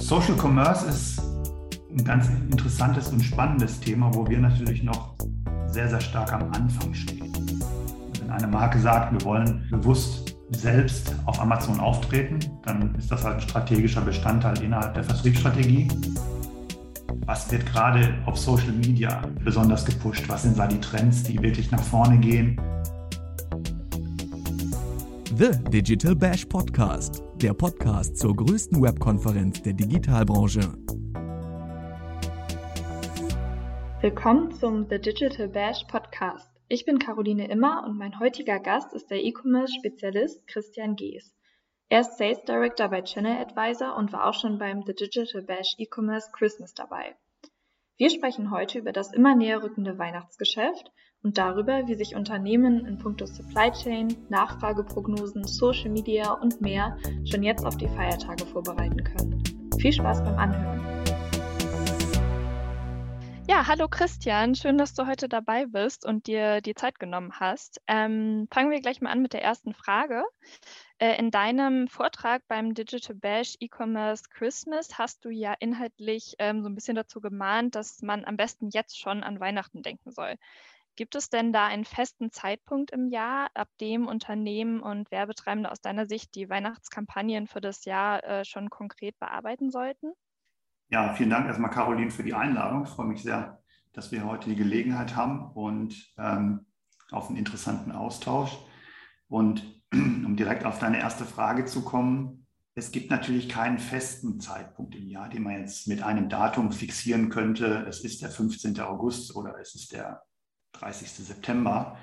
Social Commerce ist ein ganz interessantes und spannendes Thema, wo wir natürlich noch sehr, sehr stark am Anfang stehen. Wenn eine Marke sagt, wir wollen bewusst selbst auf Amazon auftreten, dann ist das halt ein strategischer Bestandteil innerhalb der Vertriebsstrategie. Was wird gerade auf Social Media besonders gepusht? Was sind da die Trends, die wirklich nach vorne gehen? The Digital Bash Podcast, der Podcast zur größten Webkonferenz der Digitalbranche. Willkommen zum The Digital Bash Podcast. Ich bin Caroline Immer und mein heutiger Gast ist der E-Commerce-Spezialist Christian Gees. Er ist Sales Director bei Channel Advisor und war auch schon beim The Digital Bash E-Commerce Christmas dabei. Wir sprechen heute über das immer näher rückende Weihnachtsgeschäft und darüber, wie sich Unternehmen in puncto Supply Chain, Nachfrageprognosen, Social Media und mehr schon jetzt auf die Feiertage vorbereiten können. Viel Spaß beim Anhören. Ja, hallo Christian, schön, dass du heute dabei bist und dir die Zeit genommen hast. Ähm, fangen wir gleich mal an mit der ersten Frage. Äh, in deinem Vortrag beim Digital Bash E-Commerce Christmas hast du ja inhaltlich ähm, so ein bisschen dazu gemahnt, dass man am besten jetzt schon an Weihnachten denken soll. Gibt es denn da einen festen Zeitpunkt im Jahr, ab dem Unternehmen und Werbetreibende aus deiner Sicht die Weihnachtskampagnen für das Jahr äh, schon konkret bearbeiten sollten? Ja, vielen Dank erstmal, Caroline, für die Einladung. Ich freue mich sehr, dass wir heute die Gelegenheit haben und ähm, auf einen interessanten Austausch. Und um direkt auf deine erste Frage zu kommen, es gibt natürlich keinen festen Zeitpunkt im Jahr, den man jetzt mit einem Datum fixieren könnte. Es ist der 15. August oder es ist der 30. September.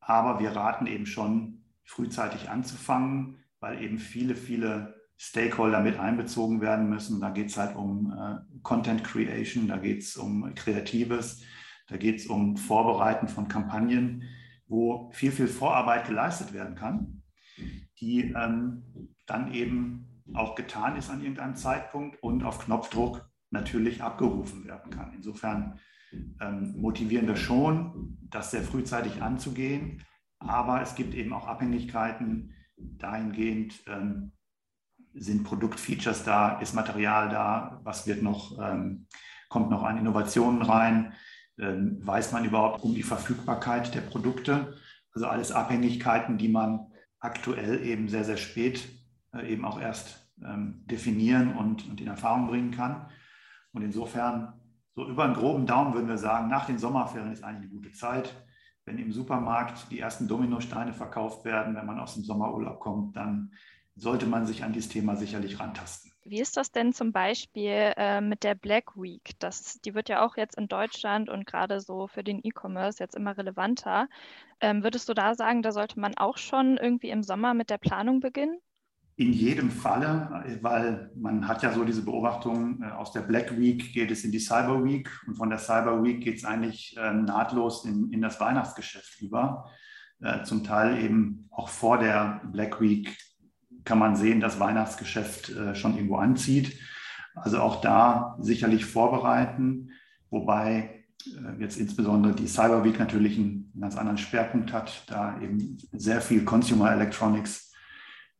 Aber wir raten eben schon, frühzeitig anzufangen, weil eben viele, viele Stakeholder mit einbezogen werden müssen. Da geht es halt um äh, Content Creation, da geht es um Kreatives, da geht es um Vorbereiten von Kampagnen, wo viel, viel Vorarbeit geleistet werden kann, die ähm, dann eben auch getan ist an irgendeinem Zeitpunkt und auf Knopfdruck natürlich abgerufen werden kann. Insofern ähm, motivieren wir schon, das sehr frühzeitig anzugehen. Aber es gibt eben auch Abhängigkeiten dahingehend, ähm, sind Produktfeatures da, ist Material da, was wird noch, ähm, kommt noch an Innovationen rein, ähm, weiß man überhaupt um die Verfügbarkeit der Produkte. Also alles Abhängigkeiten, die man aktuell eben sehr, sehr spät äh, eben auch erst ähm, definieren und, und in Erfahrung bringen kann. Und insofern so über einen groben Daumen würden wir sagen, nach den Sommerferien ist eigentlich eine gute Zeit. Wenn im Supermarkt die ersten Dominosteine verkauft werden, wenn man aus dem Sommerurlaub kommt, dann sollte man sich an dieses Thema sicherlich rantasten. Wie ist das denn zum Beispiel äh, mit der Black Week? Das, die wird ja auch jetzt in Deutschland und gerade so für den E-Commerce jetzt immer relevanter. Ähm, würdest du da sagen, da sollte man auch schon irgendwie im Sommer mit der Planung beginnen? In jedem Falle, weil man hat ja so diese Beobachtung, äh, aus der Black Week geht es in die Cyber Week und von der Cyber Week geht es eigentlich äh, nahtlos in, in das Weihnachtsgeschäft über. Äh, zum Teil eben auch vor der Black Week kann man sehen, dass Weihnachtsgeschäft schon irgendwo anzieht. Also auch da sicherlich vorbereiten, wobei jetzt insbesondere die Cyber Week natürlich einen ganz anderen Schwerpunkt hat, da eben sehr viel Consumer Electronics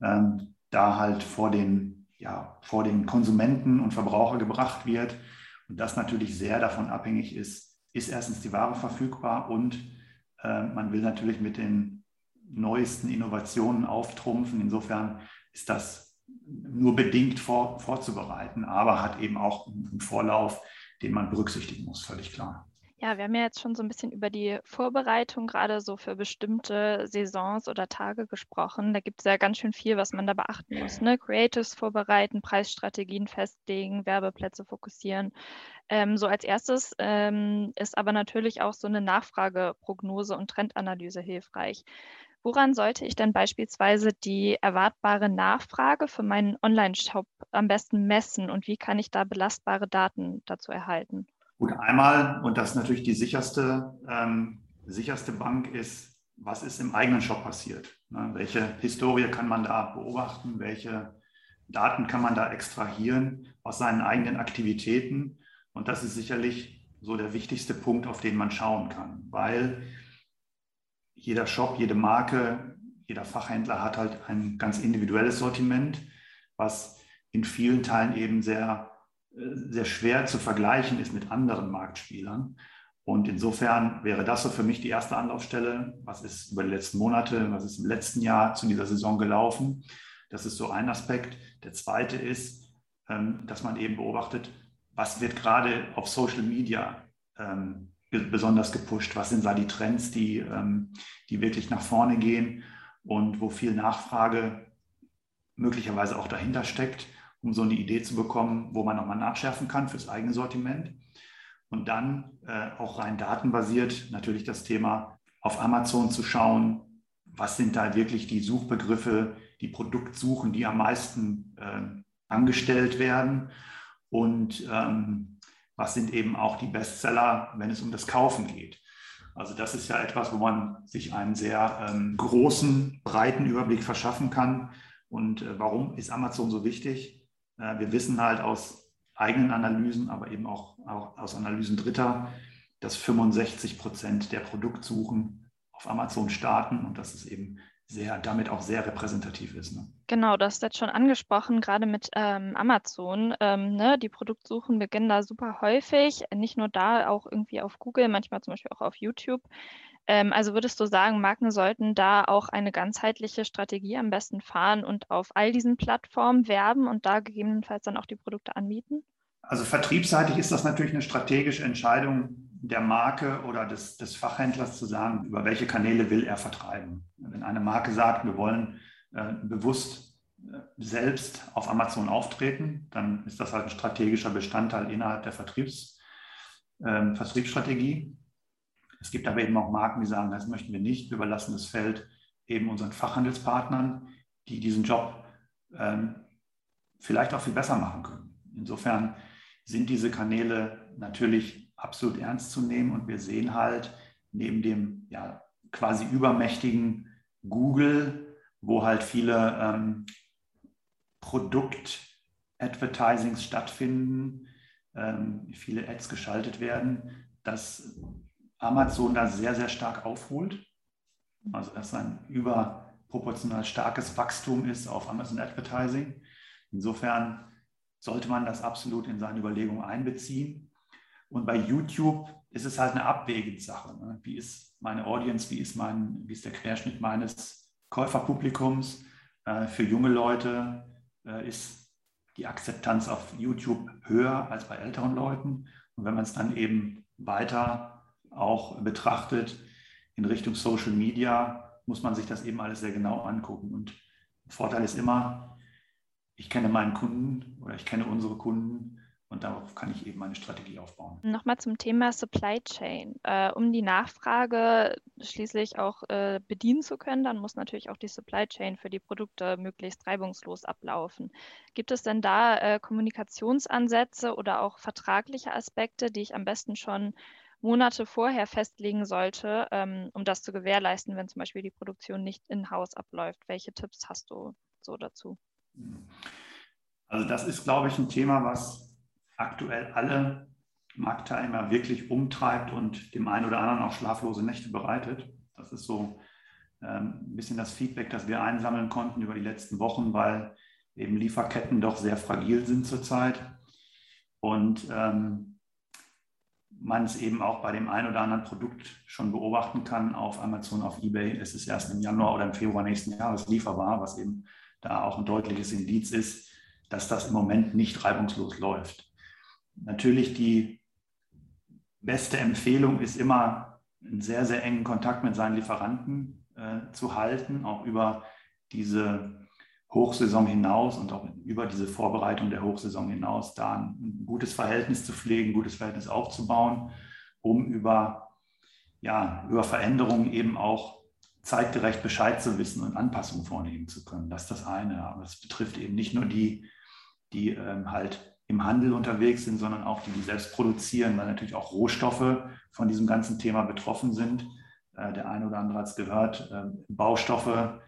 ähm, da halt vor den, ja, vor den Konsumenten und Verbraucher gebracht wird. Und das natürlich sehr davon abhängig ist, ist erstens die Ware verfügbar und äh, man will natürlich mit den neuesten Innovationen auftrumpfen. Insofern ist das nur bedingt vor, vorzubereiten, aber hat eben auch einen Vorlauf, den man berücksichtigen muss, völlig klar. Ja, wir haben ja jetzt schon so ein bisschen über die Vorbereitung gerade so für bestimmte Saisons oder Tage gesprochen. Da gibt es ja ganz schön viel, was man da beachten muss. Ne? Creatives vorbereiten, Preisstrategien festlegen, Werbeplätze fokussieren. Ähm, so als erstes ähm, ist aber natürlich auch so eine Nachfrageprognose und Trendanalyse hilfreich. Woran sollte ich denn beispielsweise die erwartbare Nachfrage für meinen Online-Shop am besten messen und wie kann ich da belastbare Daten dazu erhalten? Gut, einmal, und das ist natürlich die sicherste, ähm, sicherste Bank, ist, was ist im eigenen Shop passiert? Ne? Welche Historie kann man da beobachten? Welche Daten kann man da extrahieren aus seinen eigenen Aktivitäten? Und das ist sicherlich so der wichtigste Punkt, auf den man schauen kann, weil jeder Shop, jede Marke, jeder Fachhändler hat halt ein ganz individuelles Sortiment, was in vielen Teilen eben sehr, sehr schwer zu vergleichen ist mit anderen Marktspielern. Und insofern wäre das so für mich die erste Anlaufstelle. Was ist über die letzten Monate, was ist im letzten Jahr zu dieser Saison gelaufen? Das ist so ein Aspekt. Der zweite ist, ähm, dass man eben beobachtet, was wird gerade auf Social Media ähm, besonders gepusht? Was sind da die Trends, die, ähm, die wirklich nach vorne gehen und wo viel Nachfrage möglicherweise auch dahinter steckt, um so eine Idee zu bekommen, wo man nochmal nachschärfen kann fürs eigene Sortiment. Und dann äh, auch rein datenbasiert natürlich das Thema auf Amazon zu schauen, was sind da wirklich die Suchbegriffe, die Produktsuchen, die am meisten äh, angestellt werden und ähm, was sind eben auch die Bestseller, wenn es um das Kaufen geht. Also das ist ja etwas, wo man sich einen sehr ähm, großen, breiten Überblick verschaffen kann. Und äh, warum ist Amazon so wichtig? Äh, wir wissen halt aus eigenen Analysen, aber eben auch, aus Analysen Dritter, dass 65 Prozent der Produktsuchen auf Amazon starten und das ist eben sehr, damit auch sehr repräsentativ ist. Ne? Genau, das ist jetzt schon angesprochen, gerade mit ähm, Amazon. Ähm, ne, die Produktsuchen beginnen da super häufig, nicht nur da, auch irgendwie auf Google, manchmal zum Beispiel auch auf YouTube. Ähm, also würdest du sagen, Marken sollten da auch eine ganzheitliche Strategie am besten fahren und auf all diesen Plattformen werben und da gegebenenfalls dann auch die Produkte anbieten? Also vertriebsseitig ist das natürlich eine strategische Entscheidung der Marke oder des, des Fachhändlers zu sagen, über welche Kanäle will er vertreiben. Wenn eine Marke sagt, wir wollen äh, bewusst äh, selbst auf Amazon auftreten, dann ist das halt ein strategischer Bestandteil innerhalb der Vertriebs, äh, Vertriebsstrategie. Es gibt aber eben auch Marken, die sagen, das möchten wir nicht, wir überlassen das Feld eben unseren Fachhandelspartnern, die diesen Job ähm, vielleicht auch viel besser machen können. Insofern sind diese Kanäle natürlich absolut ernst zu nehmen und wir sehen halt neben dem ja, quasi übermächtigen Google, wo halt viele ähm, Produkt-Advertisings stattfinden, ähm, viele Ads geschaltet werden, dass Amazon da sehr, sehr stark aufholt. Also dass ein überproportional starkes Wachstum ist auf Amazon Advertising. Insofern sollte man das absolut in seine Überlegungen einbeziehen. Und bei YouTube ist es halt eine Abwägungssache. Ne? Wie ist meine Audience, wie ist, mein, wie ist der Querschnitt meines Käuferpublikums? Äh, für junge Leute äh, ist die Akzeptanz auf YouTube höher als bei älteren Leuten. Und wenn man es dann eben weiter auch betrachtet in Richtung Social Media, muss man sich das eben alles sehr genau angucken. Und Vorteil ist immer, ich kenne meinen Kunden oder ich kenne unsere Kunden und darauf kann ich eben meine Strategie aufbauen. Nochmal zum Thema Supply Chain. Äh, um die Nachfrage schließlich auch äh, bedienen zu können, dann muss natürlich auch die Supply Chain für die Produkte möglichst reibungslos ablaufen. Gibt es denn da äh, Kommunikationsansätze oder auch vertragliche Aspekte, die ich am besten schon Monate vorher festlegen sollte, ähm, um das zu gewährleisten, wenn zum Beispiel die Produktion nicht in-house abläuft? Welche Tipps hast du so dazu? Also das ist, glaube ich, ein Thema, was aktuell alle Marktteilnehmer wirklich umtreibt und dem einen oder anderen auch schlaflose Nächte bereitet. Das ist so ähm, ein bisschen das Feedback, das wir einsammeln konnten über die letzten Wochen, weil eben Lieferketten doch sehr fragil sind zurzeit und ähm, man es eben auch bei dem einen oder anderen Produkt schon beobachten kann auf Amazon, auf eBay. Es ist erst im Januar oder im Februar nächsten Jahres lieferbar, was eben da auch ein deutliches Indiz ist, dass das im Moment nicht reibungslos läuft. Natürlich die beste Empfehlung ist immer, einen sehr, sehr engen Kontakt mit seinen Lieferanten äh, zu halten, auch über diese Hochsaison hinaus und auch über diese Vorbereitung der Hochsaison hinaus, da ein gutes Verhältnis zu pflegen, ein gutes Verhältnis aufzubauen, um über, ja, über Veränderungen eben auch zeitgerecht Bescheid zu wissen und Anpassungen vornehmen zu können. Das ist das eine. Aber es betrifft eben nicht nur die, die ähm, halt im Handel unterwegs sind, sondern auch die, die selbst produzieren, weil natürlich auch Rohstoffe von diesem ganzen Thema betroffen sind. Äh, der eine oder andere hat es gehört. Äh, Baustoffe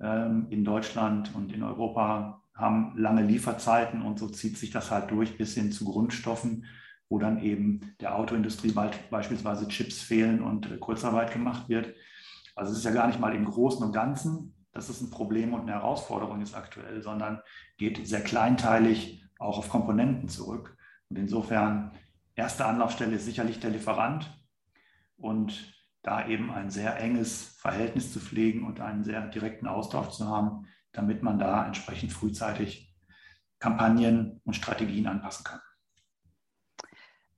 in Deutschland und in Europa haben lange Lieferzeiten und so zieht sich das halt durch bis hin zu Grundstoffen, wo dann eben der Autoindustrie bald beispielsweise Chips fehlen und äh, Kurzarbeit gemacht wird. Also es ist ja gar nicht mal im Großen und Ganzen dass es ein Problem und eine Herausforderung ist aktuell, sondern geht sehr kleinteilig auch auf Komponenten zurück. Und insofern, erste Anlaufstelle ist sicherlich der Lieferant und da eben ein sehr enges Verhältnis zu pflegen und einen sehr direkten Austausch zu haben, damit man da entsprechend frühzeitig Kampagnen und Strategien anpassen kann.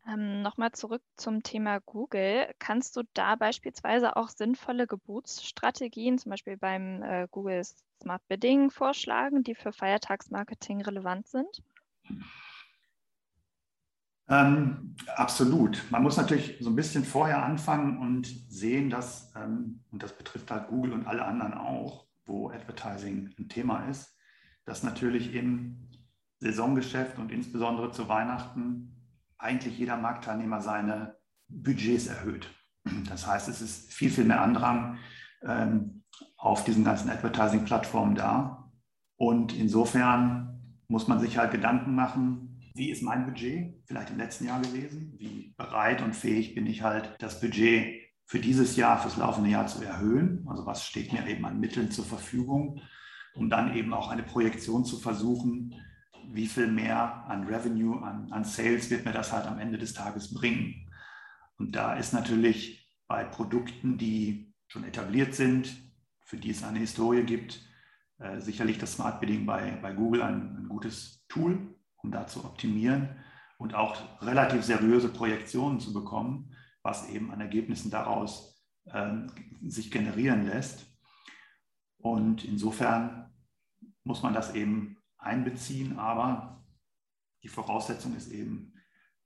Ähm, Nochmal zurück zum Thema Google. Kannst du da beispielsweise auch sinnvolle Geburtsstrategien, zum Beispiel beim äh, Google Smart Bidding, vorschlagen, die für Feiertagsmarketing relevant sind? Ähm, absolut. Man muss natürlich so ein bisschen vorher anfangen und sehen, dass, ähm, und das betrifft halt Google und alle anderen auch, wo Advertising ein Thema ist, dass natürlich im Saisongeschäft und insbesondere zu Weihnachten eigentlich jeder Marktteilnehmer seine Budgets erhöht. Das heißt, es ist viel, viel mehr Andrang ähm, auf diesen ganzen Advertising-Plattformen da. Und insofern muss man sich halt Gedanken machen, wie ist mein Budget vielleicht im letzten Jahr gewesen? Wie bereit und fähig bin ich halt, das Budget für dieses Jahr, fürs laufende Jahr zu erhöhen? Also was steht mir eben an Mitteln zur Verfügung, um dann eben auch eine Projektion zu versuchen, wie viel mehr an Revenue, an, an Sales wird mir das halt am Ende des Tages bringen. Und da ist natürlich bei Produkten, die schon etabliert sind, für die es eine Historie gibt, äh, sicherlich das Smart Bidding bei, bei Google ein, ein gutes Tool, um da zu optimieren und auch relativ seriöse Projektionen zu bekommen, was eben an Ergebnissen daraus äh, sich generieren lässt. Und insofern muss man das eben einbeziehen, aber die Voraussetzung ist eben,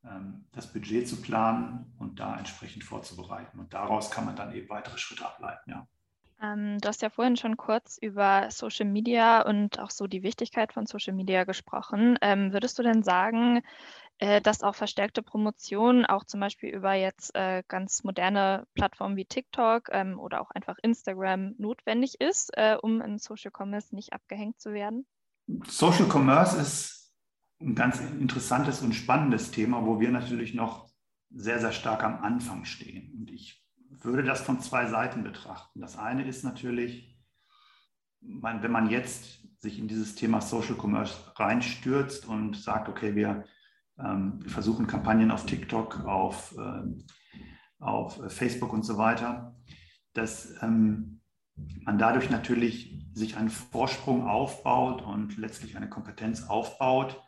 ähm, das Budget zu planen und da entsprechend vorzubereiten. Und daraus kann man dann eben weitere Schritte ableiten. Ja. Ähm, du hast ja vorhin schon kurz über Social Media und auch so die Wichtigkeit von Social Media gesprochen. Ähm, würdest du denn sagen, äh, dass auch verstärkte Promotion, auch zum Beispiel über jetzt äh, ganz moderne Plattformen wie TikTok ähm, oder auch einfach Instagram notwendig ist, äh, um in Social Commerce nicht abgehängt zu werden? Social Commerce ist ein ganz interessantes und spannendes Thema, wo wir natürlich noch sehr, sehr stark am Anfang stehen. Und ich würde das von zwei Seiten betrachten. Das eine ist natürlich, wenn man jetzt sich in dieses Thema Social Commerce reinstürzt und sagt, okay, wir, ähm, versuchen Kampagnen auf TikTok, auf, äh, auf Facebook und so weiter, dass ähm, man dadurch natürlich sich einen Vorsprung aufbaut und letztlich eine Kompetenz aufbaut,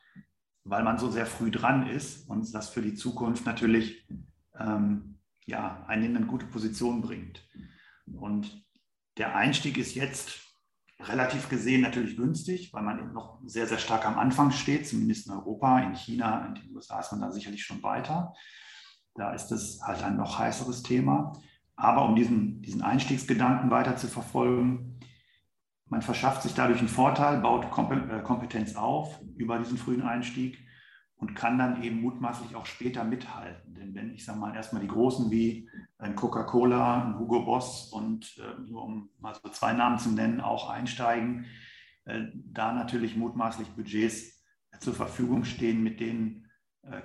weil man so sehr früh dran ist und das für die Zukunft natürlich ähm, ja, einen in eine gute Position bringt. Und der Einstieg ist jetzt relativ gesehen natürlich günstig, weil man noch sehr, sehr stark am Anfang steht, zumindest in Europa, in China, in den USA ist man da sicherlich schon weiter. Da ist es halt ein noch heißeres Thema. Aber um diesen, diesen Einstiegsgedanken weiter zu verfolgen, man verschafft sich dadurch einen Vorteil, baut äh, Kompetenz auf über diesen frühen Einstieg und kann dann eben mutmaßlich auch später mithalten. Denn wenn ich sage mal erstmal die Großen wie ein Coca-Cola, ein Hugo Boss und äh, nur um mal so zwei Namen zu nennen, auch einsteigen, äh, da natürlich mutmaßlich Budgets zur Verfügung stehen, mit denen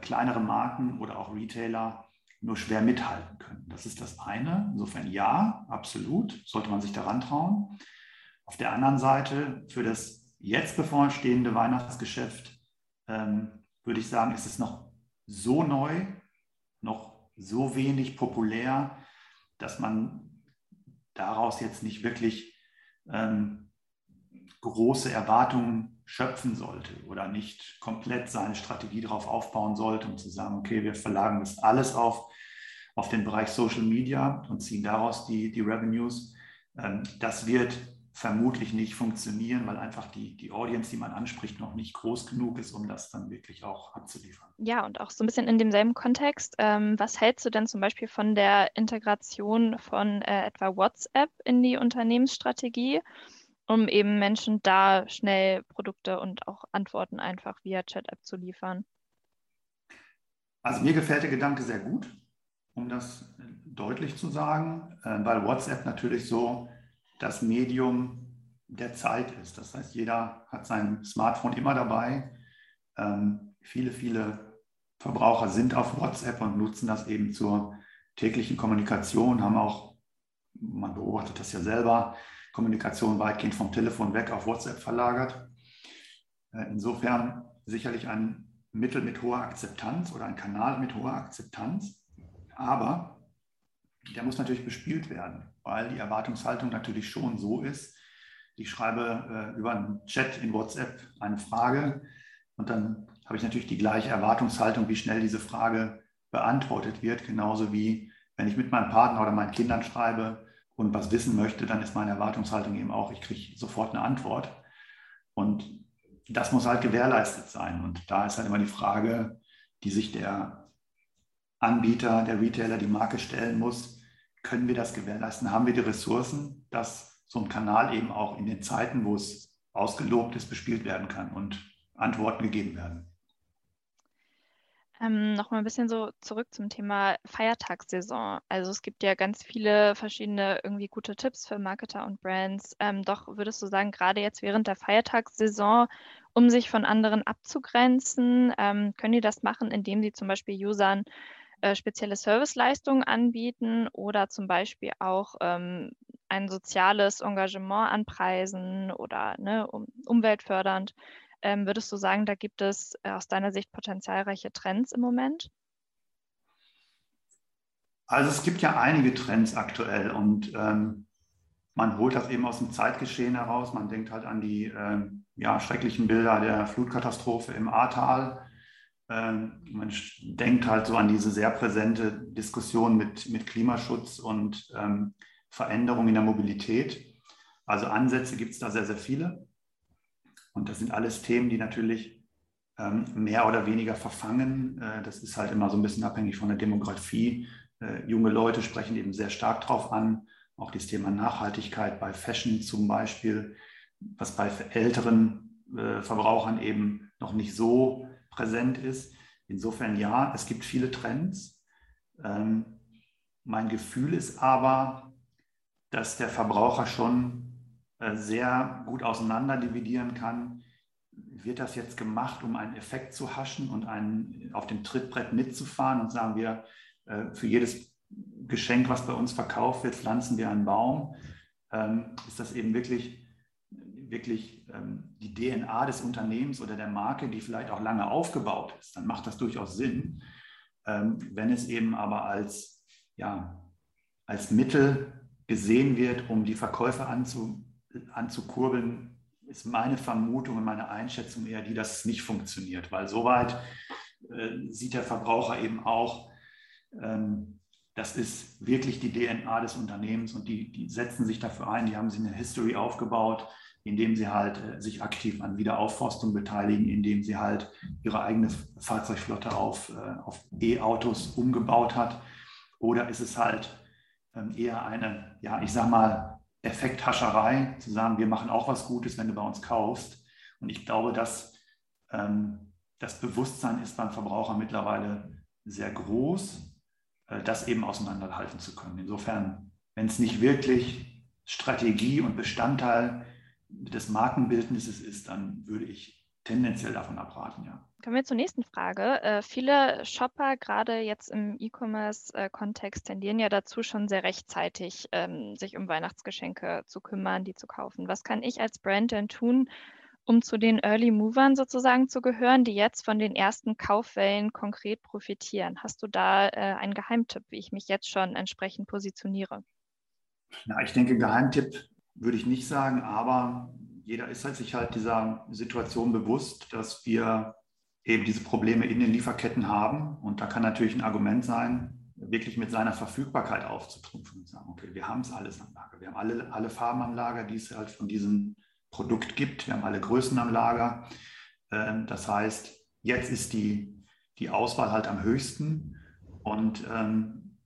kleinere Marken oder auch Retailer nur schwer mithalten können. Das ist das eine. Insofern ja, absolut, sollte man sich daran trauen. Auf der anderen Seite, für das jetzt bevorstehende Weihnachtsgeschäft, ähm, würde ich sagen, ist es noch so neu, noch so wenig populär, dass man daraus jetzt nicht wirklich ähm, große Erwartungen schöpfen sollte oder nicht komplett seine Strategie darauf aufbauen sollte, um zu sagen, okay, wir verlagern das alles auf, auf den Bereich Social Media und ziehen daraus die, die Revenues. Ähm, das wird vermutlich nicht funktionieren, weil einfach die, die Audience, die man anspricht, noch nicht groß genug ist, um das dann wirklich auch abzuliefern. Ja, und auch so ein bisschen in demselben Kontext. Ähm, was hältst du denn zum Beispiel von der Integration von äh, etwa WhatsApp in die Unternehmensstrategie? um eben Menschen da schnell Produkte und auch Antworten einfach via Chat-App zu liefern. Also mir gefällt der Gedanke sehr gut, um das deutlich zu sagen, äh, weil WhatsApp natürlich so das Medium der Zeit ist. Das heißt, jeder hat sein Smartphone immer dabei. Ähm, viele, viele Verbraucher sind auf WhatsApp und nutzen das eben zur täglichen Kommunikation, haben auch, man beobachtet das ja selber, Kommunikation weitgehend vom Telefon weg auf WhatsApp verlagert. Äh, insofern sicherlich ein Mittel mit hoher Akzeptanz oder ein Kanal mit hoher Akzeptanz. Aber der muss natürlich bespielt werden, weil die Erwartungshaltung natürlich schon so ist. Ich schreibe äh, über einen Chat in WhatsApp eine Frage und dann habe ich natürlich die gleiche Erwartungshaltung, wie schnell diese Frage beantwortet wird, genauso wie wenn ich mit meinem Partner oder meinen Kindern schreibe und was wissen möchte, dann ist meine Erwartungshaltung eben auch, ich kriege sofort eine Antwort. Und das muss halt gewährleistet sein. Und da ist halt immer die Frage, die sich der Anbieter, der Retailer, die Marke stellen muss, können wir das gewährleisten? Haben wir die Ressourcen, dass so ein Kanal eben auch in den Zeiten, wo es ausgelobt ist, bespielt werden kann und Antworten gegeben werden? Ähm, noch mal ein bisschen so zurück zum Thema Feiertagssaison. Also es gibt ja ganz viele verschiedene irgendwie gute Tipps für Marketer und Brands. Ähm, doch würdest du sagen, gerade jetzt während der Feiertagssaison, um sich von anderen abzugrenzen, ähm, können die das machen, indem sie zum Beispiel Usern äh, spezielle Serviceleistungen anbieten oder zum Beispiel auch ähm, ein soziales Engagement anpreisen oder ne, um, umweltfördernd. Ähm, würdest du sagen, da gibt es äh, aus deiner Sicht potenzialreiche Trends im Moment? Also es gibt ja einige Trends aktuell und ähm, man holt das eben aus dem Zeitgeschehen heraus. Man denkt halt an die ähm, ja, schrecklichen Bilder der Flutkatastrophe im Ahrtal. Ähm, man denkt halt so an diese sehr präsente Diskussion mit, mit Klimaschutz und ähm, Veränderung in der Mobilität. Also Ansätze gibt es da sehr, sehr viele. Und das sind alles Themen, die natürlich ähm, mehr oder weniger verfangen. Äh, das ist halt immer so ein bisschen abhängig von der Demografie. Äh, junge Leute sprechen eben sehr stark drauf an. Auch das Thema Nachhaltigkeit bei Fashion zum Beispiel, was bei älteren äh, Verbrauchern eben noch nicht so präsent ist. Insofern ja, es gibt viele Trends. Ähm, mein Gefühl ist aber, dass der Verbraucher schon äh, sehr gut auseinander dividieren kann. Wird das jetzt gemacht, um einen Effekt zu haschen und einen auf dem Trittbrett mitzufahren und sagen wir, äh, für jedes Geschenk, was bei uns verkauft wird, pflanzen wir einen Baum? Ähm, ist das eben wirklich, wirklich die DNA des Unternehmens oder der Marke, die vielleicht auch lange aufgebaut ist? Dann macht das durchaus Sinn. Ähm, wenn es eben aber als, ja, als Mittel gesehen wird, um die Verkäufe anzu, anzukurbeln, ist meine Vermutung und meine Einschätzung eher die, dass es nicht funktioniert, weil soweit äh, sieht der Verbraucher eben auch, ähm, das ist wirklich die DNA des Unternehmens und die, die setzen sich dafür ein, die haben sich eine History aufgebaut, indem sie halt äh, sich aktiv an Wiederaufforstung beteiligen, indem sie halt ihre eigene Fahrzeugflotte auf, äh, auf E-Autos umgebaut hat. Oder ist es halt ähm, eher eine, ja, ich sag mal, Effekthascherei, zu sagen, wir machen auch was Gutes, wenn du bei uns kaufst. Und ich glaube, dass ähm, das Bewusstsein ist beim Verbraucher mittlerweile sehr groß, äh, das eben auseinanderhalten zu können. Insofern, wenn es nicht wirklich Strategie und Bestandteil des Markenbildnisses ist, dann würde ich tendenziell davon abraten, ja. Kommen wir zur nächsten Frage. Äh, viele Shopper, gerade jetzt im E-Commerce-Kontext, tendieren ja dazu, schon sehr rechtzeitig ähm, sich um Weihnachtsgeschenke zu kümmern, die zu kaufen. Was kann ich als Brand denn tun, um zu den Early Movern sozusagen zu gehören, die jetzt von den ersten Kaufwellen konkret profitieren? Hast du da äh, einen Geheimtipp, wie ich mich jetzt schon entsprechend positioniere? Ja, ich denke, Geheimtipp würde ich nicht sagen, aber jeder ist halt sich halt dieser Situation bewusst, dass wir eben diese Probleme in den Lieferketten haben. Und da kann natürlich ein Argument sein, wirklich mit seiner Verfügbarkeit aufzutrumpfen und sagen, okay, wir haben es alles am Lager. Wir haben alle, alle Farben am Lager, die es halt von diesem Produkt gibt. Wir haben alle Größen am Lager. Ähm, das heißt, jetzt ist die, die Auswahl halt am höchsten. Und ähm,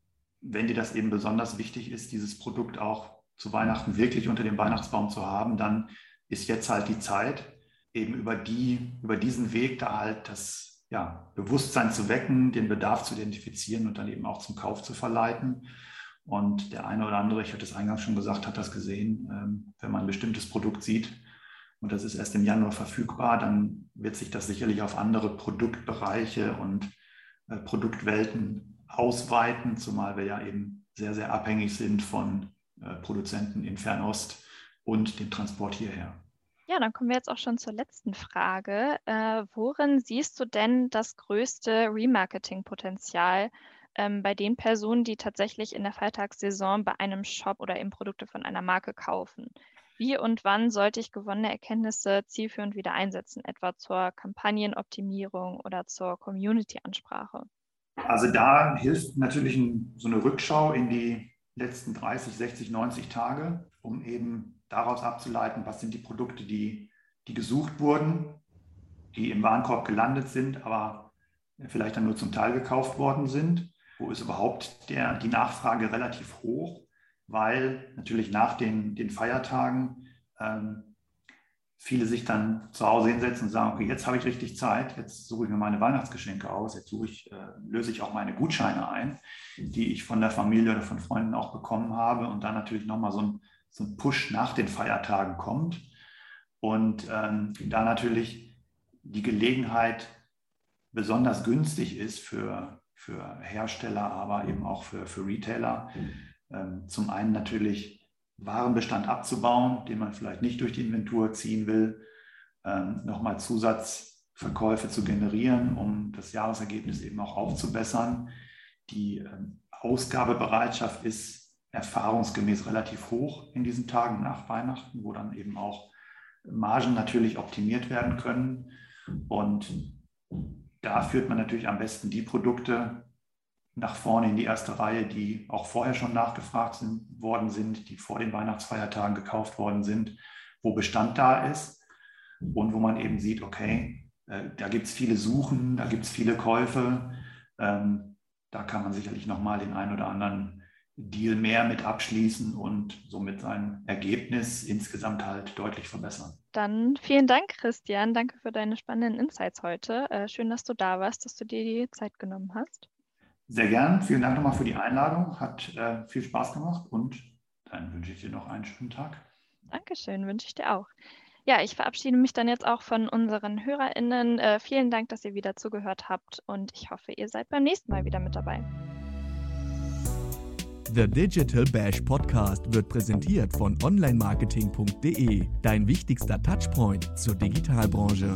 wenn dir das eben besonders wichtig ist, dieses Produkt auch zu Weihnachten wirklich unter dem Weihnachtsbaum zu haben, dann ist jetzt halt die Zeit, eben über, die, über diesen Weg da halt das ja, Bewusstsein zu wecken, den Bedarf zu identifizieren und dann eben auch zum Kauf zu verleiten. Und der eine oder andere, ich hatte es eingangs schon gesagt, hat das gesehen, ähm, wenn man ein bestimmtes Produkt sieht und das ist erst im Januar verfügbar, dann wird sich das sicherlich auf andere Produktbereiche und äh, Produktwelten ausweiten, zumal wir ja eben sehr, sehr abhängig sind von Produzenten in Fernost und dem Transport hierher. Ja, dann kommen wir jetzt auch schon zur letzten Frage. Äh, worin siehst du denn das größte Remarketing-Potenzial ähm, bei den Personen, die tatsächlich in der Feiertagssaison bei einem Shop oder eben Produkte von einer Marke kaufen? Wie und wann sollte ich gewonnene Erkenntnisse zielführend wieder einsetzen, etwa zur Kampagnenoptimierung oder zur Community-Ansprache? Also da hilft natürlich so eine Rückschau in die letzten 30, 60, 90 Tage, um eben daraus abzuleiten, was sind die Produkte, die, die gesucht wurden, die im Warenkorb gelandet sind, aber vielleicht dann nur zum Teil gekauft worden sind. Wo ist überhaupt der, die Nachfrage relativ hoch? weil natürlich nach den, den Feiertagen ähm, viele sich dann zu Hause hinsetzen und sagen, okay, jetzt habe ich richtig Zeit, jetzt suche ich mir meine Weihnachtsgeschenke aus, jetzt suche ich, äh, löse ich auch meine Gutscheine ein, die ich von der Familie oder von Freunden auch bekommen habe und dann natürlich nochmal so ein, so ein Push nach den Feiertagen kommt. Und ähm, da natürlich die Gelegenheit besonders günstig ist für, für Hersteller, aber eben auch für, für Retailer, ähm, zum einen natürlich Warenbestand abzubauen, den man vielleicht nicht durch die Inventur ziehen will, ähm, nochmal Zusatzverkäufe zu generieren, um das Jahresergebnis eben auch aufzubessern. Die ähm, Ausgabebereitschaft ist erfahrungsgemäß relativ hoch in diesen Tagen nach Weihnachten, wo dann eben auch Margen natürlich optimiert werden können. Und da führt man natürlich am besten die Produkte nach vorne in die erste Reihe, die auch vorher schon nachgefragt sind, worden sind, die vor den Weihnachtsfeiertagen gekauft worden sind, wo Bestand da ist und wo man eben sieht, okay, äh, da gibt es viele Suchen, da gibt es viele Käufe. Ähm, da kann man sicherlich nochmal den einen oder anderen Deal mehr mit abschließen und somit sein Ergebnis insgesamt halt deutlich verbessern. Dann vielen Dank, Christian. Danke für deine spannenden Insights heute. Äh, schön, dass du da warst, dass du dir die Zeit genommen hast. Sehr gern. Vielen Dank nochmal für die Einladung. Hat äh, viel Spaß gemacht und dann wünsche ich dir noch einen schönen Tag. Dankeschön, wünsche ich dir auch. Ja, ich verabschiede mich dann jetzt auch von unseren HörerInnen. Äh, vielen Dank, dass ihr wieder zugehört habt und ich hoffe, ihr seid beim nächsten Mal wieder mit dabei. The Digital Bash Podcast wird präsentiert von onlinemarketing.de, dein wichtigster Touchpoint zur Digitalbranche.